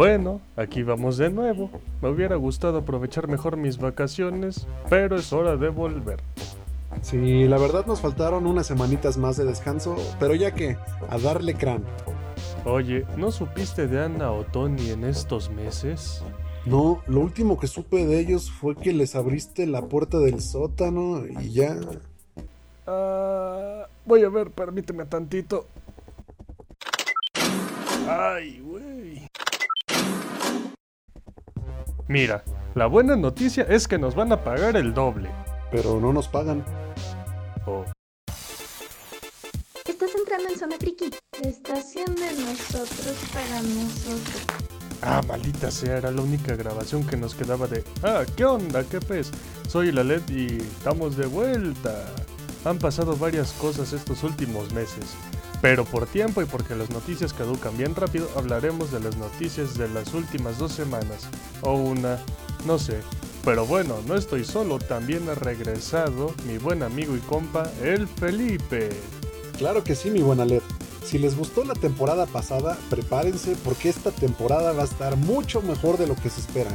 Bueno, aquí vamos de nuevo. Me hubiera gustado aprovechar mejor mis vacaciones, pero es hora de volver. Sí, la verdad nos faltaron unas semanitas más de descanso, pero ya que, a darle crán. Oye, ¿no supiste de Ana o Tony en estos meses? No, lo último que supe de ellos fue que les abriste la puerta del sótano y ya. Ah, voy a ver, permíteme tantito. Ay, Mira, la buena noticia es que nos van a pagar el doble. Pero no nos pagan. Oh. Estás entrando en Zona Friki, la estación de nosotros para nosotros. Ah, maldita sea, era la única grabación que nos quedaba de... Ah, ¿qué onda? ¿Qué pez? Soy la LED y estamos de vuelta. Han pasado varias cosas estos últimos meses. Pero por tiempo y porque las noticias caducan bien rápido, hablaremos de las noticias de las últimas dos semanas. O una, no sé. Pero bueno, no estoy solo, también ha regresado mi buen amigo y compa, el Felipe. Claro que sí, mi buena Led. Si les gustó la temporada pasada, prepárense porque esta temporada va a estar mucho mejor de lo que se espera.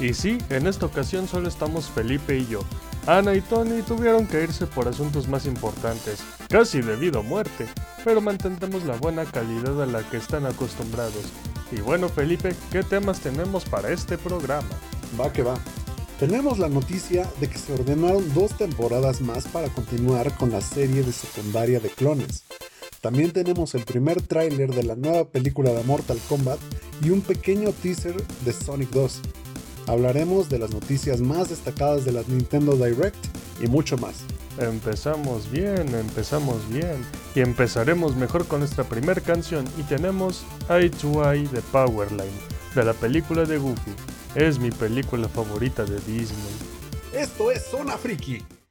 Y sí, en esta ocasión solo estamos Felipe y yo. Ana y Tony tuvieron que irse por asuntos más importantes, casi debido a muerte, pero mantendremos la buena calidad a la que están acostumbrados. Y bueno Felipe, ¿qué temas tenemos para este programa? Va que va. Tenemos la noticia de que se ordenaron dos temporadas más para continuar con la serie de secundaria de clones. También tenemos el primer tráiler de la nueva película de Mortal Kombat y un pequeño teaser de Sonic 2. Hablaremos de las noticias más destacadas de la Nintendo Direct y mucho más. Empezamos bien, empezamos bien. Y empezaremos mejor con nuestra primera canción y tenemos Eye to Eye de Powerline, de la película de Goofy. Es mi película favorita de Disney. Esto es Zona Friki.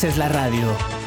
Haces la radio.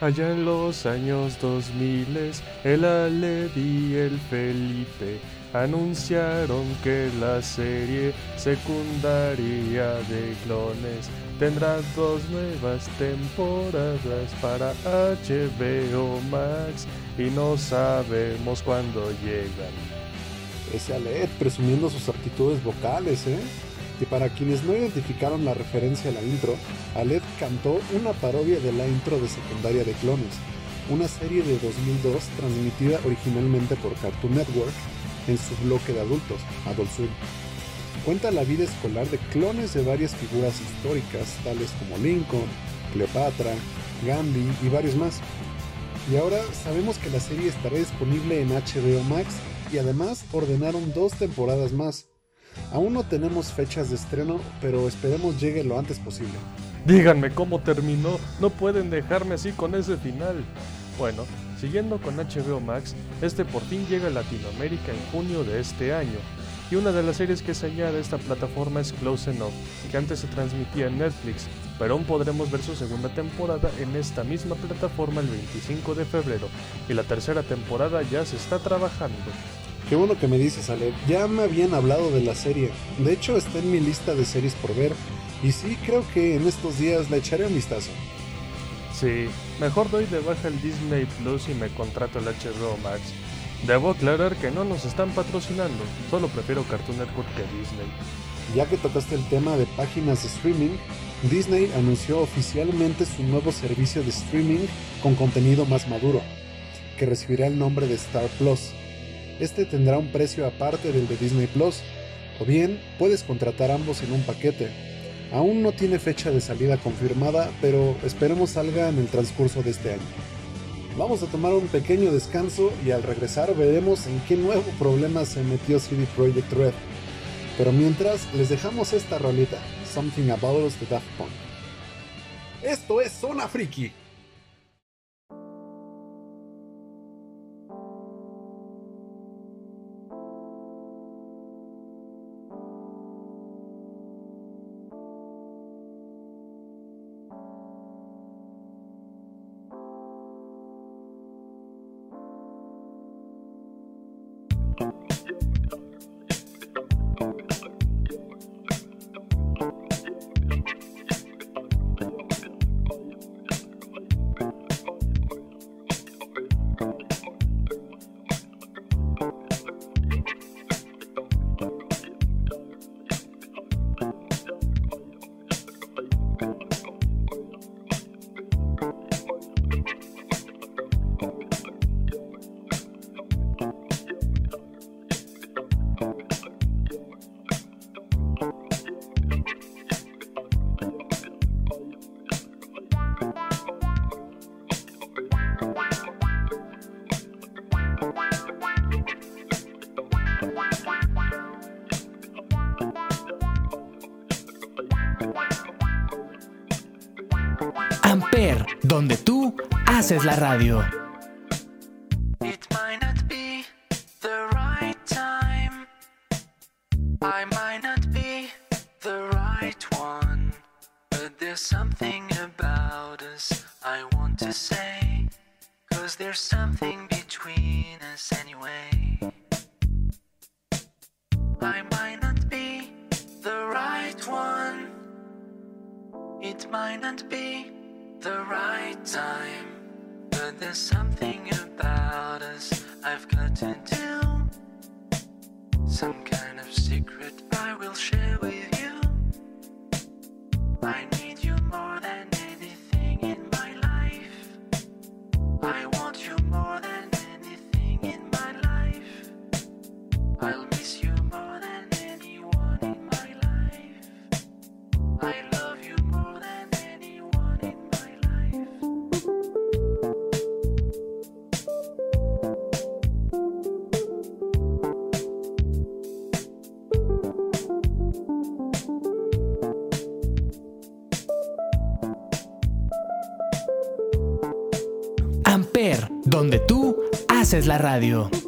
Allá en los años 2000, el Aled y el Felipe anunciaron que la serie secundaria de clones tendrá dos nuevas temporadas para HBO Max y no sabemos cuándo llegan. Ese Aled presumiendo sus aptitudes vocales, ¿eh? Y para quienes no identificaron la referencia a la intro, Aled cantó una parodia de la intro de Secundaria de Clones, una serie de 2002 transmitida originalmente por Cartoon Network en su bloque de adultos, Adult Swim. Cuenta la vida escolar de clones de varias figuras históricas, tales como Lincoln, Cleopatra, Gandhi y varios más. Y ahora sabemos que la serie estará disponible en HBO Max y además ordenaron dos temporadas más, Aún no tenemos fechas de estreno, pero esperemos llegue lo antes posible. Díganme cómo terminó, no pueden dejarme así con ese final. Bueno, siguiendo con HBO Max, este por fin llega a Latinoamérica en junio de este año. Y una de las series que se añade a esta plataforma es Close Enough, que antes se transmitía en Netflix, pero aún podremos ver su segunda temporada en esta misma plataforma el 25 de febrero, y la tercera temporada ya se está trabajando. Qué bueno que me dices, Ale. Ya me habían hablado de la serie. De hecho, está en mi lista de series por ver. Y sí, creo que en estos días la echaré un vistazo. Sí, mejor doy de baja el Disney Plus y me contrato el HBO Max. Debo aclarar que no nos están patrocinando, solo prefiero Cartoon Network que Disney. Ya que tocaste el tema de páginas de streaming, Disney anunció oficialmente su nuevo servicio de streaming con contenido más maduro, que recibirá el nombre de Star Plus este tendrá un precio aparte del de Disney Plus, o bien puedes contratar ambos en un paquete. Aún no tiene fecha de salida confirmada, pero esperemos salga en el transcurso de este año. Vamos a tomar un pequeño descanso y al regresar veremos en qué nuevo problema se metió CD Projekt Red. Pero mientras les dejamos esta rolita, Something About Us de Daft Punk. Esto es Zona Friki. Haces la radio. I might not be the right time I might not be the right one but there's something about us I want to say 'cause there's something between us anyway I might not be the right one it might not be the right time. But there's something about us I've got to tell. Some kind of secret I will share with you. Haces la radio.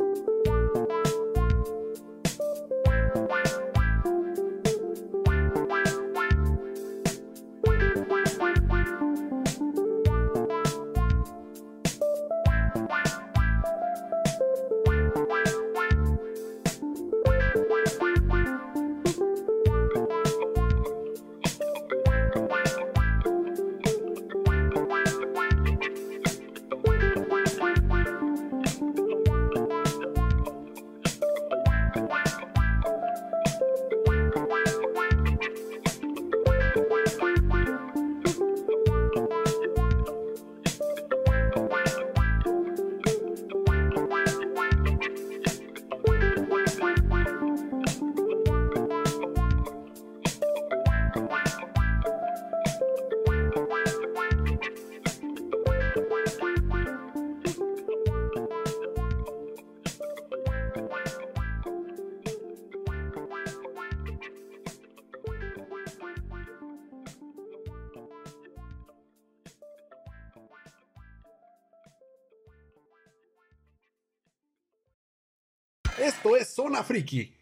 Esto es Zona Friki.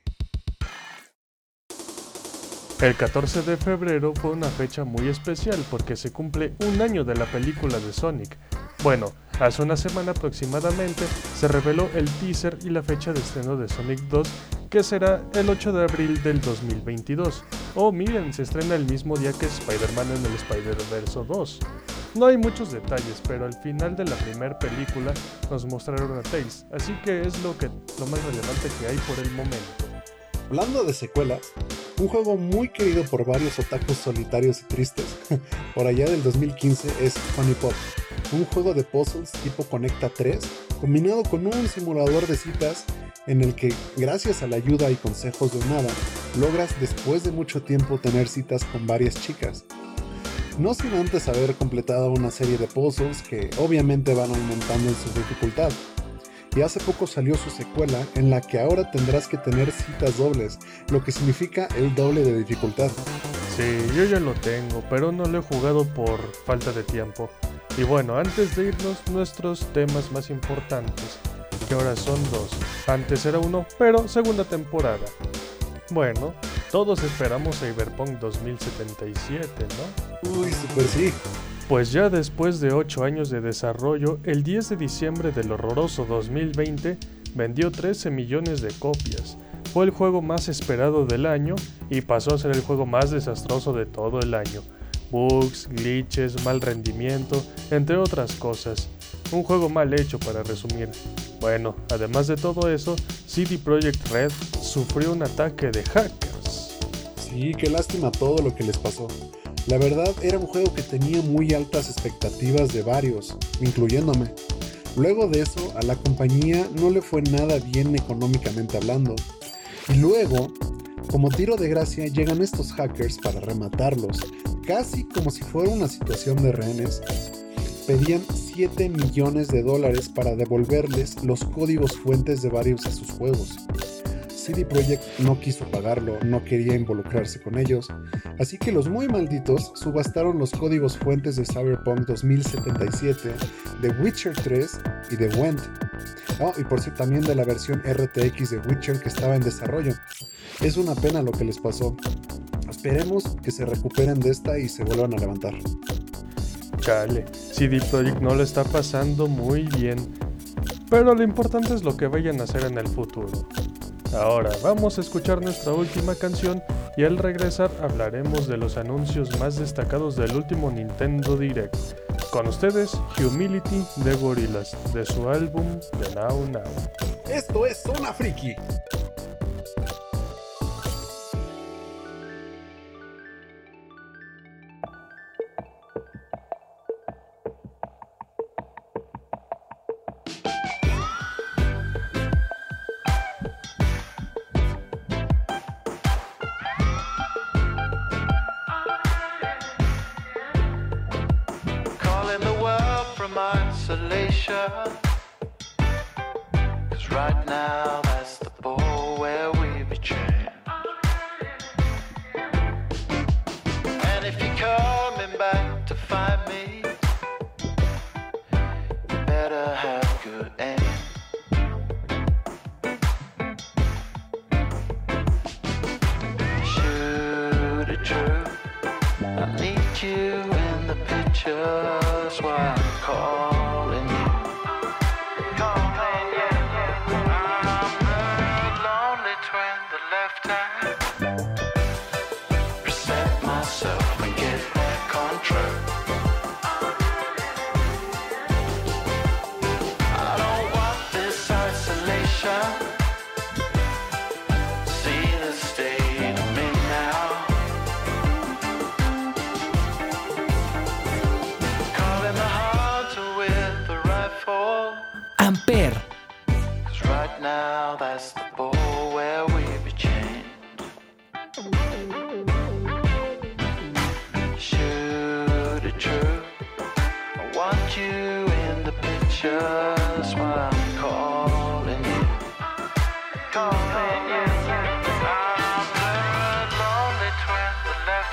El 14 de febrero fue una fecha muy especial porque se cumple un año de la película de Sonic. Bueno, hace una semana aproximadamente se reveló el teaser y la fecha de estreno de Sonic 2, que será el 8 de abril del 2022. Oh, miren, se estrena el mismo día que Spider-Man en el Spider-Verse 2. No hay muchos detalles, pero al final de la primera película nos mostraron a Tails, así que es lo, que, lo más relevante que hay por el momento. Hablando de secuelas, un juego muy querido por varios otakus solitarios y tristes, por allá del 2015 es Funny Pop, un juego de puzzles tipo Conecta 3, combinado con un simulador de citas en el que, gracias a la ayuda y consejos de Nada, logras después de mucho tiempo tener citas con varias chicas. No sin antes haber completado una serie de puzzles que obviamente van aumentando en su dificultad. Y hace poco salió su secuela en la que ahora tendrás que tener citas dobles, lo que significa el doble de dificultad. Sí, yo ya lo tengo, pero no lo he jugado por falta de tiempo. Y bueno, antes de irnos, nuestros temas más importantes, que ahora son dos. Antes era uno, pero segunda temporada. Bueno, todos esperamos Cyberpunk 2077, ¿no? Uy, super sí. Pues ya después de 8 años de desarrollo, el 10 de diciembre del horroroso 2020 vendió 13 millones de copias. Fue el juego más esperado del año y pasó a ser el juego más desastroso de todo el año. Bugs, glitches, mal rendimiento, entre otras cosas. Un juego mal hecho para resumir. Bueno, además de todo eso, CD Projekt Red sufrió un ataque de hackers. Sí, qué lástima todo lo que les pasó. La verdad era un juego que tenía muy altas expectativas de varios, incluyéndome. Luego de eso, a la compañía no le fue nada bien económicamente hablando. Y luego, como tiro de gracia, llegan estos hackers para rematarlos, casi como si fuera una situación de rehenes. Pedían 7 millones de dólares para devolverles los códigos fuentes de varios de sus juegos. CD Projekt no quiso pagarlo, no quería involucrarse con ellos, así que los muy malditos subastaron los códigos fuentes de Cyberpunk 2077, de Witcher 3 y de Went. Oh, y por cierto, también de la versión RTX de Witcher que estaba en desarrollo. Es una pena lo que les pasó. Esperemos que se recuperen de esta y se vuelvan a levantar. Chale, CD Projekt no lo está pasando muy bien. Pero lo importante es lo que vayan a hacer en el futuro. Ahora vamos a escuchar nuestra última canción y al regresar hablaremos de los anuncios más destacados del último Nintendo Direct. Con ustedes, Humility de Gorillaz, de su álbum The Now Now. Esto es Zona Friki. From isolation. Cause right now that's the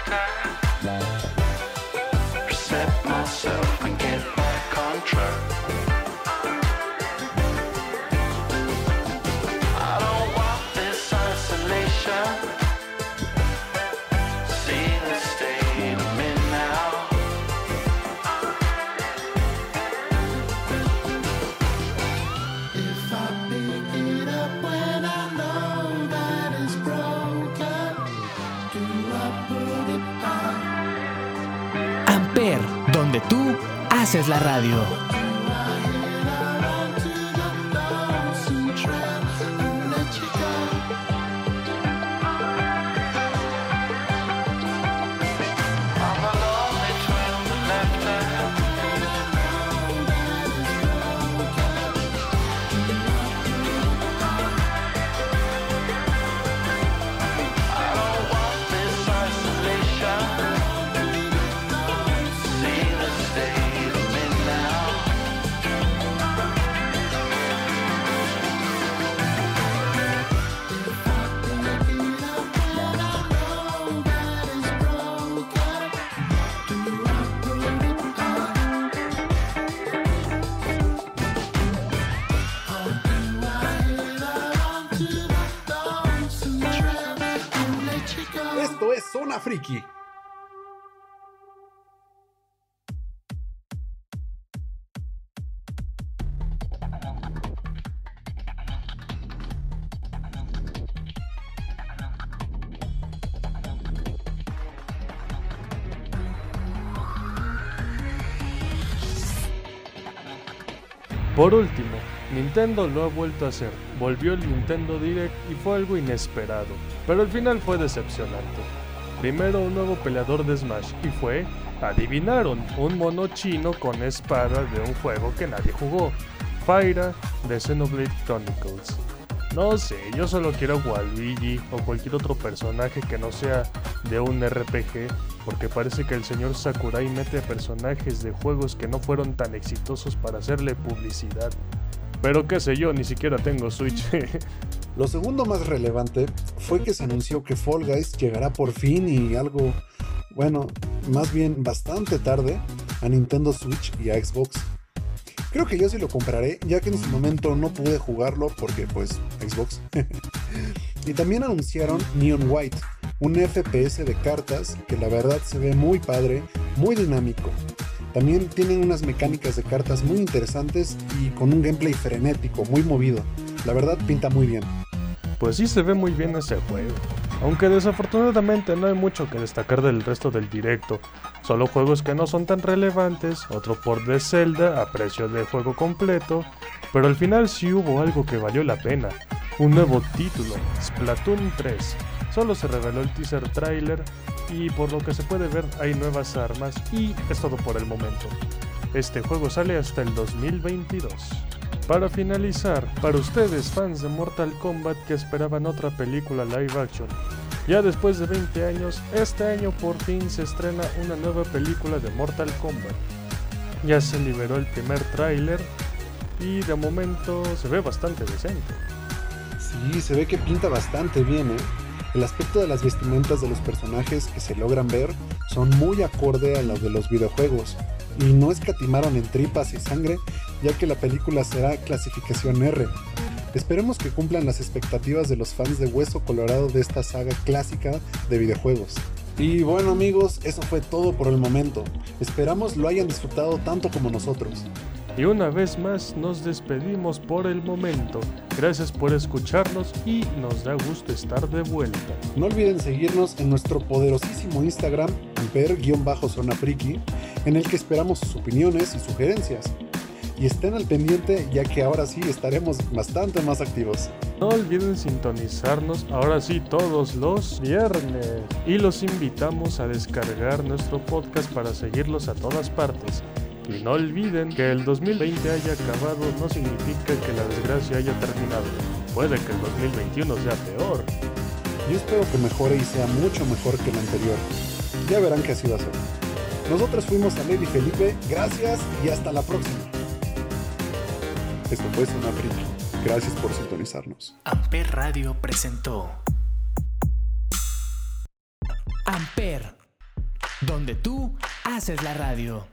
the haces la radio. Esto es Zona Friki. Por último, Nintendo lo ha vuelto a hacer. Volvió el Nintendo Direct y fue algo inesperado, pero al final fue decepcionante. Primero un nuevo peleador de Smash y fue, adivinaron, un mono chino con espada de un juego que nadie jugó, Pyra de Xenoblade Chronicles. No sé, yo solo quiero Waluigi o cualquier otro personaje que no sea de un RPG, porque parece que el señor Sakurai mete personajes de juegos que no fueron tan exitosos para hacerle publicidad. Pero qué sé yo, ni siquiera tengo Switch. Lo segundo más relevante fue que se anunció que Fall Guys llegará por fin y algo, bueno, más bien bastante tarde a Nintendo Switch y a Xbox. Creo que yo sí lo compraré, ya que en su momento no pude jugarlo porque pues Xbox. y también anunciaron Neon White, un FPS de cartas que la verdad se ve muy padre, muy dinámico. También tienen unas mecánicas de cartas muy interesantes y con un gameplay frenético, muy movido. La verdad pinta muy bien. Pues sí se ve muy bien ese juego. Aunque desafortunadamente no hay mucho que destacar del resto del directo. Solo juegos que no son tan relevantes, otro por de Zelda a precio de juego completo, pero al final sí hubo algo que valió la pena. Un nuevo título, Splatoon 3. Solo se reveló el teaser trailer y por lo que se puede ver hay nuevas armas y es todo por el momento. Este juego sale hasta el 2022. Para finalizar, para ustedes fans de Mortal Kombat que esperaban otra película live action, ya después de 20 años, este año por fin se estrena una nueva película de Mortal Kombat. Ya se liberó el primer tráiler y de momento se ve bastante decente. Sí, se ve que pinta bastante bien, ¿eh? El aspecto de las vestimentas de los personajes que se logran ver son muy acorde a los de los videojuegos y no escatimaron en tripas y sangre ya que la película será clasificación R. Esperemos que cumplan las expectativas de los fans de Hueso Colorado de esta saga clásica de videojuegos. Y bueno amigos, eso fue todo por el momento. Esperamos lo hayan disfrutado tanto como nosotros. Y una vez más nos despedimos por el momento. Gracias por escucharnos y nos da gusto estar de vuelta. No olviden seguirnos en nuestro poderosísimo Instagram, amper-zona friki, en el que esperamos sus opiniones y sugerencias. Y estén al pendiente ya que ahora sí estaremos bastante más activos. No olviden sintonizarnos ahora sí todos los viernes. Y los invitamos a descargar nuestro podcast para seguirlos a todas partes. Y no olviden que el 2020 haya acabado no significa que la desgracia haya terminado. Puede que el 2021 sea peor. Yo espero que mejore y sea mucho mejor que el anterior. Ya verán que así va a ser. Nosotros fuimos a Lady Felipe, gracias y hasta la próxima. Esto fue Zona Friki. Gracias por sintonizarnos. Amper Radio presentó Amper, donde tú haces la radio.